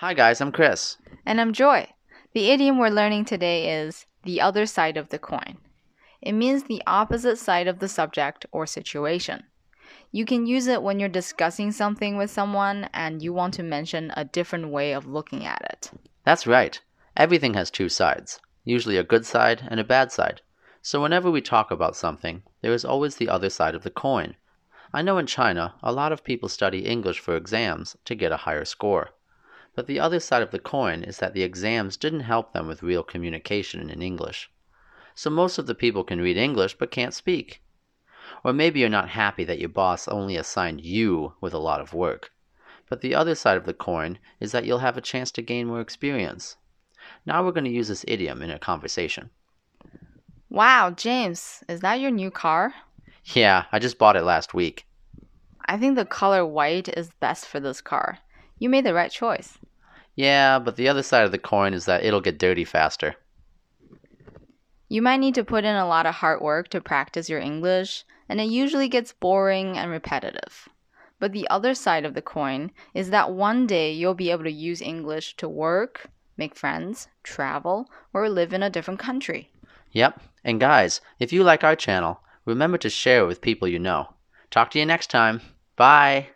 Hi, guys, I'm Chris. And I'm Joy. The idiom we're learning today is the other side of the coin. It means the opposite side of the subject or situation. You can use it when you're discussing something with someone and you want to mention a different way of looking at it. That's right. Everything has two sides, usually a good side and a bad side. So whenever we talk about something, there is always the other side of the coin. I know in China, a lot of people study English for exams to get a higher score. But the other side of the coin is that the exams didn't help them with real communication in English. So most of the people can read English but can't speak. Or maybe you're not happy that your boss only assigned you with a lot of work. But the other side of the coin is that you'll have a chance to gain more experience. Now we're going to use this idiom in a conversation. Wow, James, is that your new car? Yeah, I just bought it last week. I think the color white is best for this car. You made the right choice. Yeah, but the other side of the coin is that it'll get dirty faster. You might need to put in a lot of hard work to practice your English, and it usually gets boring and repetitive. But the other side of the coin is that one day you'll be able to use English to work, make friends, travel, or live in a different country. Yep, and guys, if you like our channel, remember to share it with people you know. Talk to you next time. Bye.